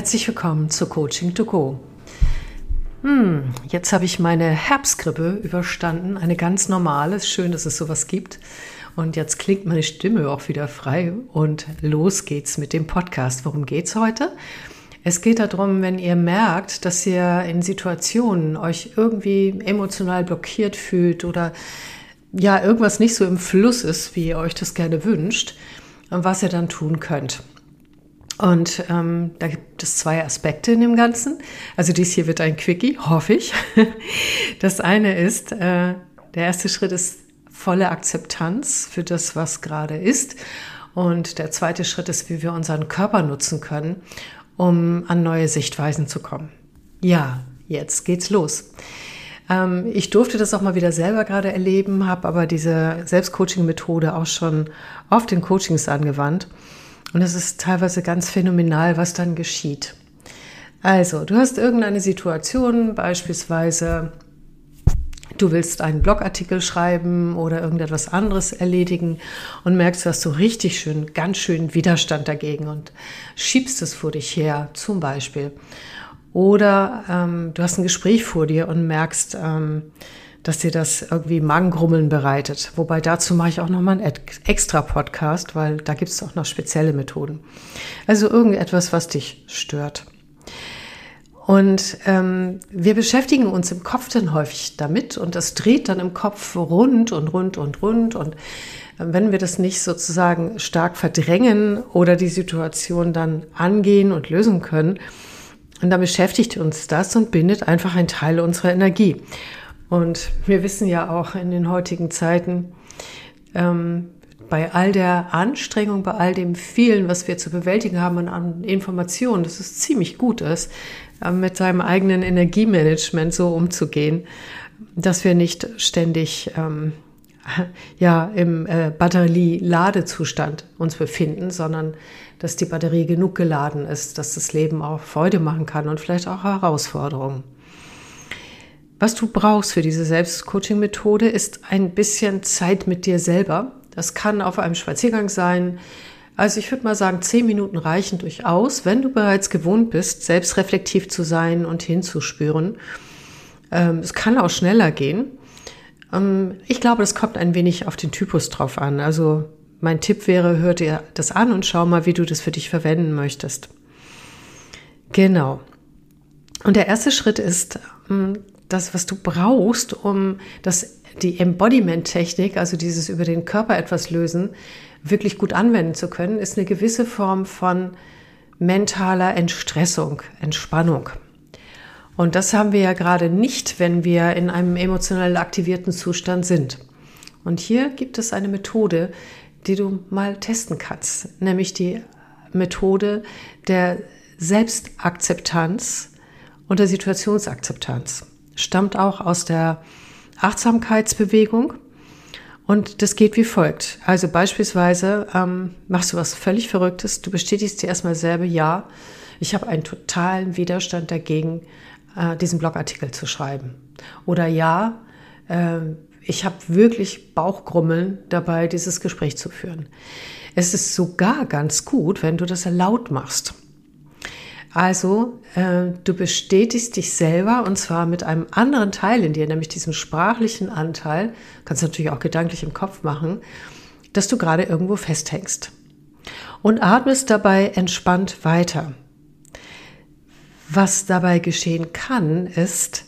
Herzlich willkommen zu Coaching to Go. Hm, jetzt habe ich meine Herbstgrippe überstanden, eine ganz normale. Schön, dass es sowas gibt. Und jetzt klingt meine Stimme auch wieder frei und los geht's mit dem Podcast. Worum geht's heute? Es geht darum, wenn ihr merkt, dass ihr in Situationen euch irgendwie emotional blockiert fühlt oder ja, irgendwas nicht so im Fluss ist, wie ihr euch das gerne wünscht, was ihr dann tun könnt. Und ähm, da gibt es zwei Aspekte in dem Ganzen. Also dies hier wird ein Quickie, hoffe ich. Das eine ist, äh, der erste Schritt ist volle Akzeptanz für das, was gerade ist. Und der zweite Schritt ist, wie wir unseren Körper nutzen können, um an neue Sichtweisen zu kommen. Ja, jetzt geht's los. Ähm, ich durfte das auch mal wieder selber gerade erleben, habe aber diese Selbstcoaching-Methode auch schon oft in Coachings angewandt. Und es ist teilweise ganz phänomenal, was dann geschieht. Also, du hast irgendeine Situation, beispielsweise du willst einen Blogartikel schreiben oder irgendetwas anderes erledigen und merkst, du hast so richtig schön, ganz schön Widerstand dagegen und schiebst es vor dich her, zum Beispiel. Oder ähm, du hast ein Gespräch vor dir und merkst, ähm, dass dir das irgendwie Magengrummeln bereitet. Wobei dazu mache ich auch nochmal einen extra Podcast, weil da gibt es auch noch spezielle Methoden. Also irgendetwas, was dich stört. Und ähm, wir beschäftigen uns im Kopf dann häufig damit und das dreht dann im Kopf rund und rund und rund. Und äh, wenn wir das nicht sozusagen stark verdrängen oder die Situation dann angehen und lösen können, und dann beschäftigt uns das und bindet einfach einen Teil unserer Energie. Und wir wissen ja auch in den heutigen Zeiten, ähm, bei all der Anstrengung, bei all dem vielen, was wir zu bewältigen haben an Informationen, dass es ziemlich gut ist, äh, mit seinem eigenen Energiemanagement so umzugehen, dass wir nicht ständig ähm, ja im äh, Batterie-Ladezustand uns befinden, sondern dass die Batterie genug geladen ist, dass das Leben auch Freude machen kann und vielleicht auch Herausforderungen. Was du brauchst für diese Selbstcoaching-Methode ist ein bisschen Zeit mit dir selber. Das kann auf einem Spaziergang sein. Also ich würde mal sagen, zehn Minuten reichen durchaus, wenn du bereits gewohnt bist, selbstreflektiv zu sein und hinzuspüren. Ähm, es kann auch schneller gehen. Ähm, ich glaube, das kommt ein wenig auf den Typus drauf an. Also mein Tipp wäre, hör dir das an und schau mal, wie du das für dich verwenden möchtest. Genau. Und der erste Schritt ist, ähm, das, was du brauchst, um das, die Embodiment-Technik, also dieses über den Körper etwas lösen, wirklich gut anwenden zu können, ist eine gewisse Form von mentaler Entstressung, Entspannung. Und das haben wir ja gerade nicht, wenn wir in einem emotionell aktivierten Zustand sind. Und hier gibt es eine Methode, die du mal testen kannst, nämlich die Methode der Selbstakzeptanz und der Situationsakzeptanz stammt auch aus der Achtsamkeitsbewegung. Und das geht wie folgt. Also beispielsweise ähm, machst du was völlig Verrücktes. Du bestätigst dir erstmal selber, ja, ich habe einen totalen Widerstand dagegen, äh, diesen Blogartikel zu schreiben. Oder ja, äh, ich habe wirklich Bauchgrummeln dabei, dieses Gespräch zu führen. Es ist sogar ganz gut, wenn du das laut machst. Also äh, du bestätigst dich selber und zwar mit einem anderen Teil in dir, nämlich diesem sprachlichen Anteil, kannst du natürlich auch gedanklich im Kopf machen, dass du gerade irgendwo festhängst. Und atmest dabei entspannt weiter. Was dabei geschehen kann, ist,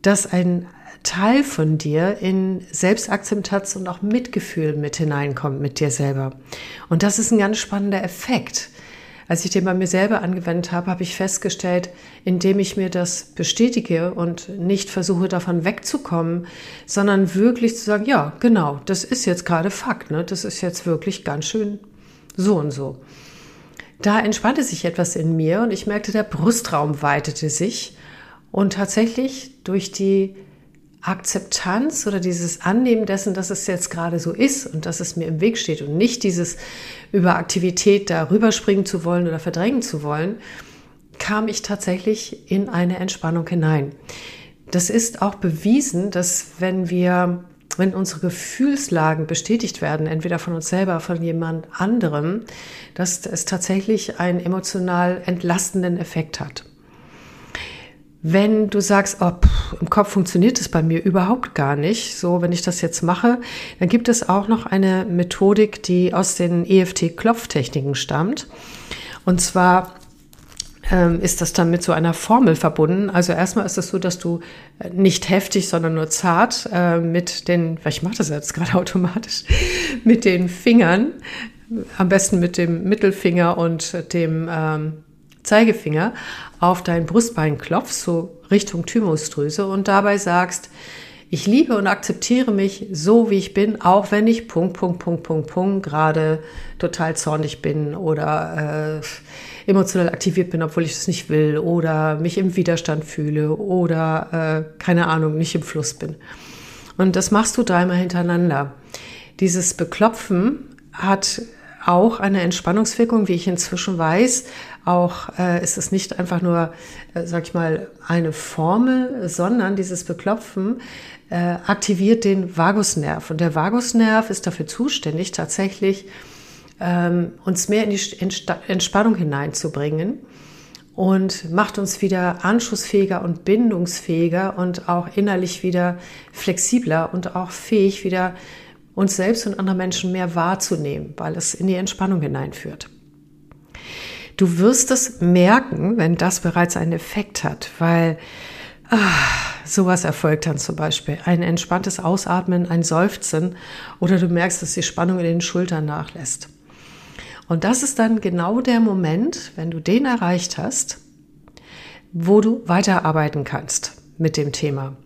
dass ein Teil von dir in Selbstakzeptanz und auch Mitgefühl mit hineinkommt mit dir selber. Und das ist ein ganz spannender Effekt. Als ich den bei mir selber angewendet habe, habe ich festgestellt, indem ich mir das bestätige und nicht versuche davon wegzukommen, sondern wirklich zu sagen, ja, genau, das ist jetzt gerade Fakt, ne? das ist jetzt wirklich ganz schön so und so. Da entspannte sich etwas in mir und ich merkte, der Brustraum weitete sich und tatsächlich durch die Akzeptanz oder dieses Annehmen dessen, dass es jetzt gerade so ist und dass es mir im Weg steht und nicht dieses über Aktivität da rüberspringen zu wollen oder verdrängen zu wollen, kam ich tatsächlich in eine Entspannung hinein. Das ist auch bewiesen, dass wenn wir wenn unsere Gefühlslagen bestätigt werden, entweder von uns selber, von jemand anderem, dass es tatsächlich einen emotional entlastenden Effekt hat. Wenn du sagst, oh, pff, im Kopf funktioniert es bei mir überhaupt gar nicht, so wenn ich das jetzt mache, dann gibt es auch noch eine Methodik, die aus den EFT-Klopftechniken stammt. Und zwar ähm, ist das dann mit so einer Formel verbunden. Also erstmal ist es so, dass du äh, nicht heftig, sondern nur zart äh, mit den, ich mache das jetzt gerade automatisch, mit den Fingern, am besten mit dem Mittelfinger und dem ähm, Zeigefinger auf dein Brustbein klopfst, so Richtung Thymusdrüse und dabei sagst, ich liebe und akzeptiere mich so, wie ich bin, auch wenn ich Punkt, Punkt, Punkt, Punkt, Punkt gerade total zornig bin oder äh, emotional aktiviert bin, obwohl ich das nicht will oder mich im Widerstand fühle oder äh, keine Ahnung, nicht im Fluss bin. Und das machst du dreimal hintereinander. Dieses Beklopfen hat auch eine Entspannungswirkung, wie ich inzwischen weiß. Auch äh, ist es nicht einfach nur, äh, sag ich mal, eine Formel, sondern dieses Beklopfen äh, aktiviert den Vagusnerv. Und der Vagusnerv ist dafür zuständig, tatsächlich ähm, uns mehr in die Entspannung hineinzubringen und macht uns wieder anschlussfähiger und bindungsfähiger und auch innerlich wieder flexibler und auch fähig, wieder uns selbst und andere Menschen mehr wahrzunehmen, weil es in die Entspannung hineinführt. Du wirst es merken, wenn das bereits einen Effekt hat, weil ah, sowas erfolgt dann zum Beispiel. Ein entspanntes Ausatmen, ein Seufzen oder du merkst, dass die Spannung in den Schultern nachlässt. Und das ist dann genau der Moment, wenn du den erreicht hast, wo du weiterarbeiten kannst mit dem Thema.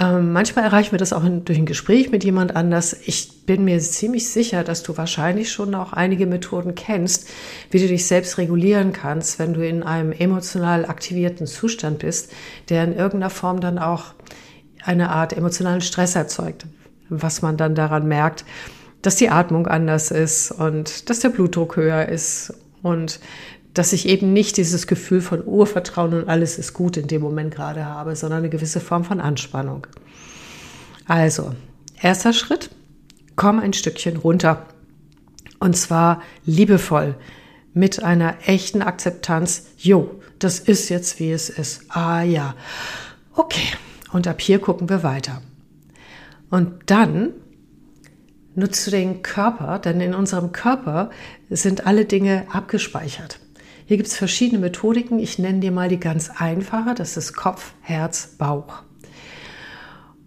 Ähm, manchmal erreichen wir das auch in, durch ein Gespräch mit jemand anders. Ich bin mir ziemlich sicher, dass du wahrscheinlich schon auch einige Methoden kennst, wie du dich selbst regulieren kannst, wenn du in einem emotional aktivierten Zustand bist, der in irgendeiner Form dann auch eine Art emotionalen Stress erzeugt, was man dann daran merkt, dass die Atmung anders ist und dass der Blutdruck höher ist und dass ich eben nicht dieses Gefühl von Urvertrauen und alles ist gut in dem Moment gerade habe, sondern eine gewisse Form von Anspannung. Also, erster Schritt, komm ein Stückchen runter. Und zwar liebevoll, mit einer echten Akzeptanz. Jo, das ist jetzt, wie es ist. Ah ja, okay. Und ab hier gucken wir weiter. Und dann nutzt du den Körper, denn in unserem Körper sind alle Dinge abgespeichert. Hier gibt es verschiedene Methodiken. Ich nenne dir mal die ganz einfache. Das ist Kopf, Herz, Bauch.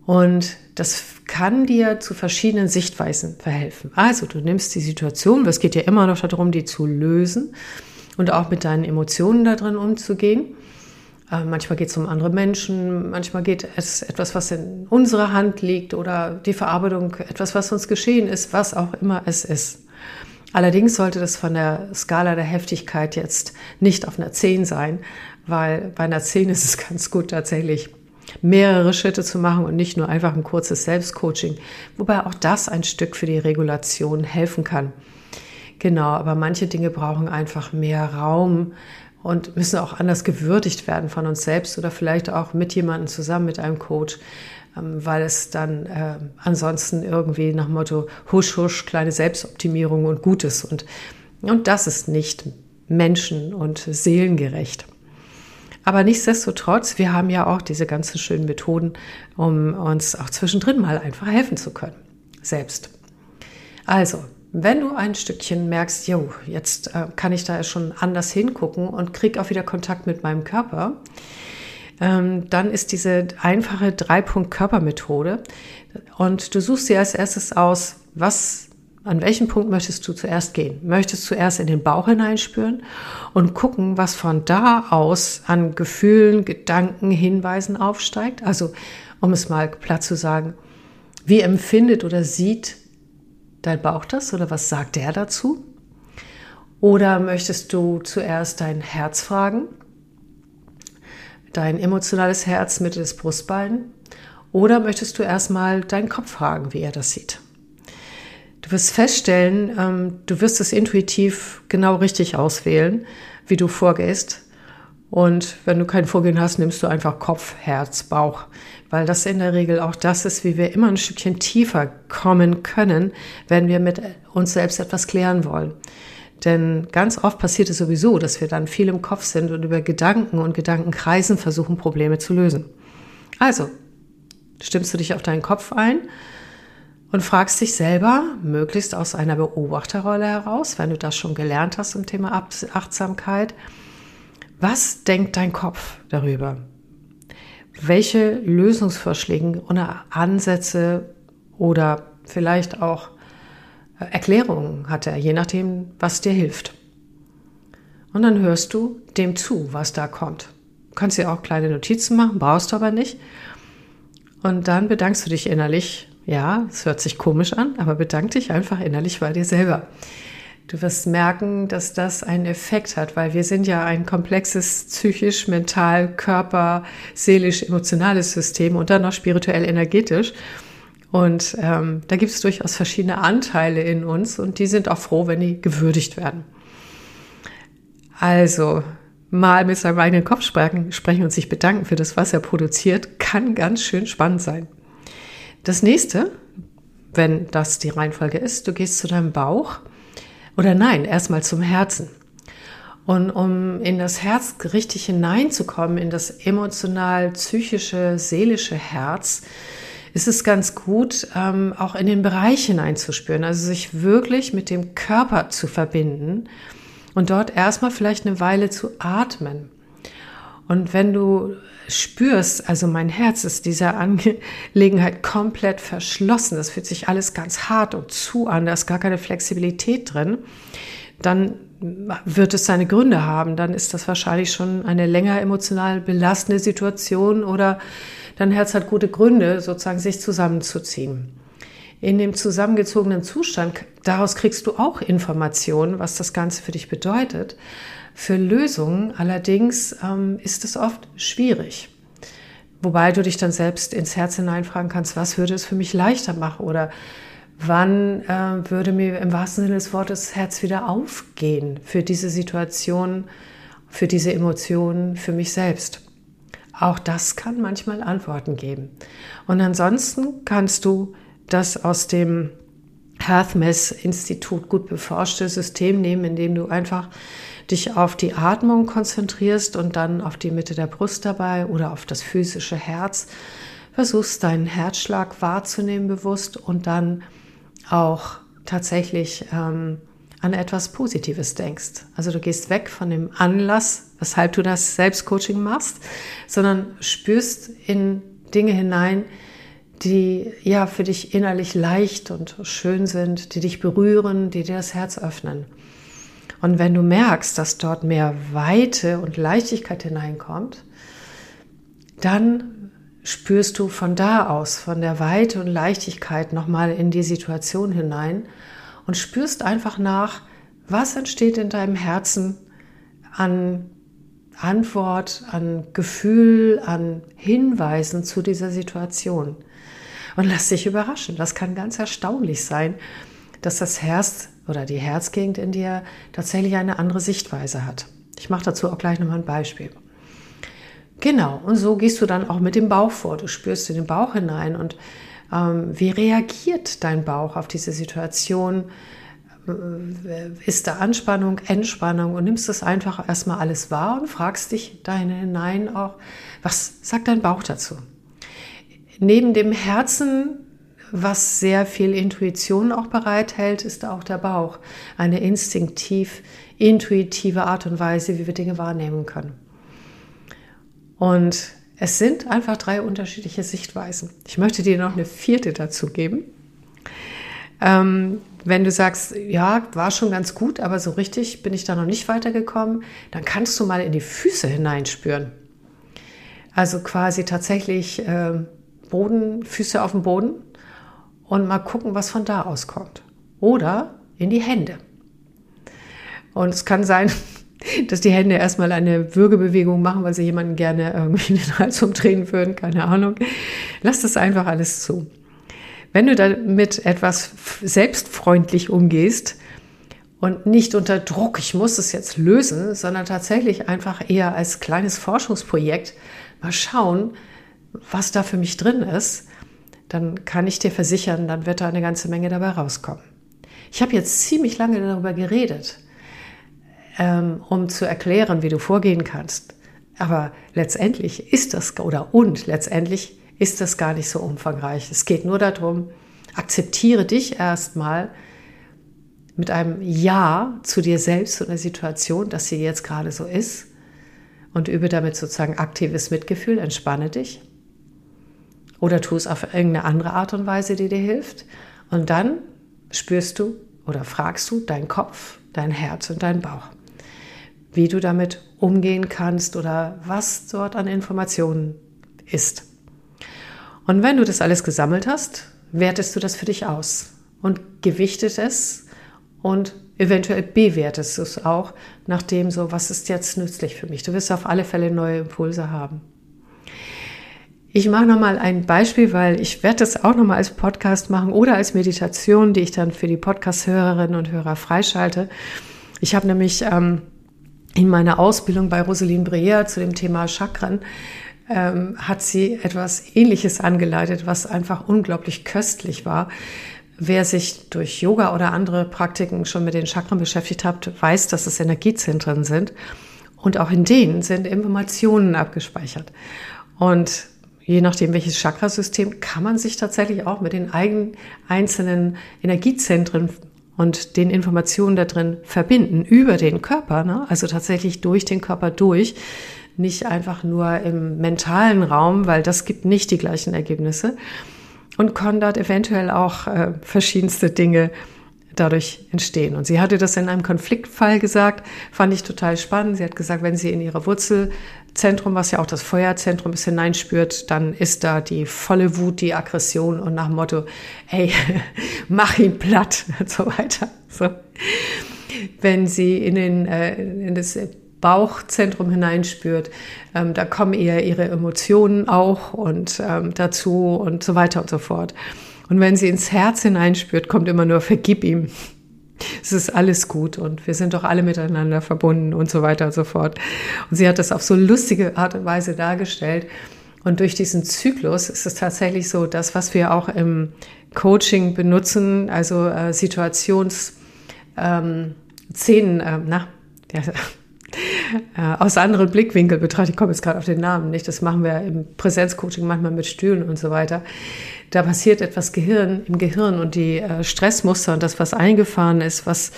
Und das kann dir zu verschiedenen Sichtweisen verhelfen. Also du nimmst die Situation, es geht ja immer noch darum, die zu lösen und auch mit deinen Emotionen da drin umzugehen. Äh, manchmal geht es um andere Menschen, manchmal geht es etwas, was in unserer Hand liegt oder die Verarbeitung, etwas, was uns geschehen ist, was auch immer es ist. Allerdings sollte das von der Skala der Heftigkeit jetzt nicht auf einer 10 sein, weil bei einer 10 ist es ganz gut tatsächlich mehrere Schritte zu machen und nicht nur einfach ein kurzes Selbstcoaching, wobei auch das ein Stück für die Regulation helfen kann. Genau, aber manche Dinge brauchen einfach mehr Raum und müssen auch anders gewürdigt werden von uns selbst oder vielleicht auch mit jemandem zusammen, mit einem Coach, weil es dann äh, ansonsten irgendwie nach Motto husch, husch, kleine Selbstoptimierung und Gutes und, und das ist nicht menschen- und seelengerecht. Aber nichtsdestotrotz, wir haben ja auch diese ganzen schönen Methoden, um uns auch zwischendrin mal einfach helfen zu können. Selbst. Also, wenn du ein Stückchen merkst, jo, jetzt äh, kann ich da schon anders hingucken und krieg auch wieder Kontakt mit meinem Körper, ähm, dann ist diese einfache Drei-Punkt-Körpermethode. Und du suchst dir als erstes aus, was, an welchem Punkt möchtest du zuerst gehen? Möchtest du zuerst in den Bauch hineinspüren und gucken, was von da aus an Gefühlen, Gedanken, Hinweisen aufsteigt? Also, um es mal platt zu sagen, wie empfindet oder sieht dein Bauch das oder was sagt der dazu? Oder möchtest du zuerst dein Herz fragen? Dein emotionales Herz, Mitte des Brustbein? Oder möchtest du erstmal deinen Kopf fragen, wie er das sieht? Du wirst feststellen, ähm, du wirst es intuitiv genau richtig auswählen, wie du vorgehst. Und wenn du kein Vorgehen hast, nimmst du einfach Kopf, Herz, Bauch, weil das in der Regel auch das ist, wie wir immer ein Stückchen tiefer kommen können, wenn wir mit uns selbst etwas klären wollen. Denn ganz oft passiert es sowieso, dass wir dann viel im Kopf sind und über Gedanken und Gedankenkreisen versuchen, Probleme zu lösen. Also, stimmst du dich auf deinen Kopf ein und fragst dich selber, möglichst aus einer Beobachterrolle heraus, wenn du das schon gelernt hast im Thema Achtsamkeit, was denkt dein Kopf darüber? Welche Lösungsvorschläge oder Ansätze oder vielleicht auch Erklärungen hat er, je nachdem, was dir hilft. Und dann hörst du dem zu, was da kommt. Du kannst dir auch kleine Notizen machen, brauchst du aber nicht. Und dann bedankst du dich innerlich. Ja, es hört sich komisch an, aber bedank dich einfach innerlich bei dir selber. Du wirst merken, dass das einen Effekt hat, weil wir sind ja ein komplexes psychisch, mental, körper, seelisch, emotionales System und dann noch spirituell, energetisch. Und ähm, da gibt es durchaus verschiedene Anteile in uns und die sind auch froh, wenn die gewürdigt werden. Also mal mit seinem eigenen Kopf sprechen, und sich bedanken für das, was er produziert, kann ganz schön spannend sein. Das nächste, wenn das die Reihenfolge ist, du gehst zu deinem Bauch oder nein, erstmal zum Herzen. Und um in das Herz richtig hineinzukommen, in das emotional, psychische, seelische Herz, ist es ganz gut, ähm, auch in den Bereich hineinzuspüren, also sich wirklich mit dem Körper zu verbinden und dort erstmal vielleicht eine Weile zu atmen. Und wenn du spürst, also mein Herz ist dieser Angelegenheit komplett verschlossen, das fühlt sich alles ganz hart und zu an, da ist gar keine Flexibilität drin, dann wird es seine Gründe haben. Dann ist das wahrscheinlich schon eine länger emotional belastende Situation oder dein Herz hat gute Gründe, sozusagen sich zusammenzuziehen. In dem zusammengezogenen Zustand, daraus kriegst du auch Informationen, was das Ganze für dich bedeutet. Für Lösungen allerdings ähm, ist es oft schwierig. Wobei du dich dann selbst ins Herz hineinfragen kannst, was würde es für mich leichter machen oder wann äh, würde mir im wahrsten Sinne des Wortes das Herz wieder aufgehen für diese Situation, für diese Emotionen, für mich selbst. Auch das kann manchmal Antworten geben. Und ansonsten kannst du das aus dem HearthMess-Institut gut beforschte System nehmen, indem du einfach dich auf die Atmung konzentrierst und dann auf die Mitte der Brust dabei oder auf das physische Herz. Versuchst deinen Herzschlag wahrzunehmen bewusst und dann auch tatsächlich ähm, an etwas Positives denkst. Also du gehst weg von dem Anlass, weshalb du das Selbstcoaching machst, sondern spürst in Dinge hinein, die ja für dich innerlich leicht und schön sind, die dich berühren, die dir das Herz öffnen. Und wenn du merkst, dass dort mehr Weite und Leichtigkeit hineinkommt, dann spürst du von da aus, von der Weite und Leichtigkeit nochmal in die Situation hinein und spürst einfach nach, was entsteht in deinem Herzen an Antwort, an Gefühl, an Hinweisen zu dieser Situation. Und lass dich überraschen. Das kann ganz erstaunlich sein, dass das Herz oder die Herzgegend in dir tatsächlich eine andere Sichtweise hat. Ich mache dazu auch gleich nochmal ein Beispiel. Genau, und so gehst du dann auch mit dem Bauch vor. Du spürst in den Bauch hinein und ähm, wie reagiert dein Bauch auf diese Situation? Äh, ist da Anspannung, Entspannung und nimmst das einfach erstmal alles wahr und fragst dich da hinein auch, was sagt dein Bauch dazu? Neben dem Herzen was sehr viel Intuition auch bereithält, ist auch der Bauch. Eine instinktiv, intuitive Art und Weise, wie wir Dinge wahrnehmen können. Und es sind einfach drei unterschiedliche Sichtweisen. Ich möchte dir noch eine vierte dazu geben. Ähm, wenn du sagst, ja, war schon ganz gut, aber so richtig bin ich da noch nicht weitergekommen, dann kannst du mal in die Füße hineinspüren. Also quasi tatsächlich äh, Boden, Füße auf dem Boden und mal gucken, was von da aus kommt. Oder in die Hände. Und es kann sein, dass die Hände erstmal eine Würgebewegung machen, weil sie jemanden gerne irgendwie den Hals umdrehen würden, keine Ahnung. Lass das einfach alles zu. Wenn du damit etwas selbstfreundlich umgehst Und nicht unter Druck, ich muss es jetzt lösen, sondern tatsächlich einfach eher als kleines Forschungsprojekt mal schauen, was da für mich drin ist, dann kann ich dir versichern, dann wird da eine ganze Menge dabei rauskommen. Ich habe jetzt ziemlich lange darüber geredet, ähm, um zu erklären, wie du vorgehen kannst. Aber letztendlich ist das, oder und letztendlich ist das gar nicht so umfangreich. Es geht nur darum, akzeptiere dich erstmal mit einem Ja zu dir selbst und der Situation, dass sie jetzt gerade so ist und übe damit sozusagen aktives Mitgefühl, entspanne dich. Oder tu es auf irgendeine andere Art und Weise, die dir hilft. Und dann spürst du oder fragst du deinen Kopf, dein Herz und deinen Bauch, wie du damit umgehen kannst oder was dort an Informationen ist. Und wenn du das alles gesammelt hast, wertest du das für dich aus und gewichtet es und eventuell bewertest du es auch nach dem so, was ist jetzt nützlich für mich. Du wirst auf alle Fälle neue Impulse haben. Ich mache nochmal ein Beispiel, weil ich werde das auch nochmal als Podcast machen oder als Meditation, die ich dann für die Podcast-Hörerinnen und Hörer freischalte. Ich habe nämlich ähm, in meiner Ausbildung bei Rosaline Breer zu dem Thema Chakren ähm, hat sie etwas Ähnliches angeleitet, was einfach unglaublich köstlich war. Wer sich durch Yoga oder andere Praktiken schon mit den Chakren beschäftigt hat, weiß, dass es Energiezentren sind. Und auch in denen sind Informationen abgespeichert. Und je nachdem welches Chakrasystem, kann man sich tatsächlich auch mit den eigenen einzelnen Energiezentren und den Informationen da drin verbinden über den Körper, ne? also tatsächlich durch den Körper durch, nicht einfach nur im mentalen Raum, weil das gibt nicht die gleichen Ergebnisse und kann dort eventuell auch äh, verschiedenste Dinge dadurch entstehen. Und sie hatte das in einem Konfliktfall gesagt, fand ich total spannend. Sie hat gesagt, wenn sie in ihre Wurzelzentrum, was ja auch das Feuerzentrum ist, hineinspürt, dann ist da die volle Wut, die Aggression und nach dem Motto, hey, mach ihn platt und so weiter. So. Wenn sie in, den, äh, in das Bauchzentrum hineinspürt, ähm, da kommen eher ihre Emotionen auch und ähm, dazu und so weiter und so fort. Und wenn sie ins Herz hineinspürt, kommt immer nur, vergib ihm. Es ist alles gut und wir sind doch alle miteinander verbunden und so weiter und so fort. Und sie hat das auf so lustige Art und Weise dargestellt. Und durch diesen Zyklus ist es tatsächlich so, das, was wir auch im Coaching benutzen, also äh, Situations, ähm, Szenen, äh, na, ja, aus anderen Blickwinkel betrachtet. Ich komme jetzt gerade auf den Namen nicht. Das machen wir im Präsenzcoaching manchmal mit Stühlen und so weiter. Da passiert etwas Gehirn, im Gehirn und die äh, Stressmuster und das, was eingefahren ist, was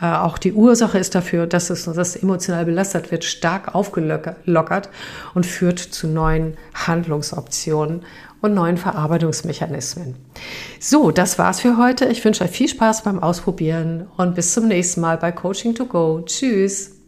äh, auch die Ursache ist dafür, dass es das emotional belastet wird, stark aufgelockert und führt zu neuen Handlungsoptionen und neuen Verarbeitungsmechanismen. So, das war's für heute. Ich wünsche euch viel Spaß beim Ausprobieren und bis zum nächsten Mal bei Coaching to Go. Tschüss.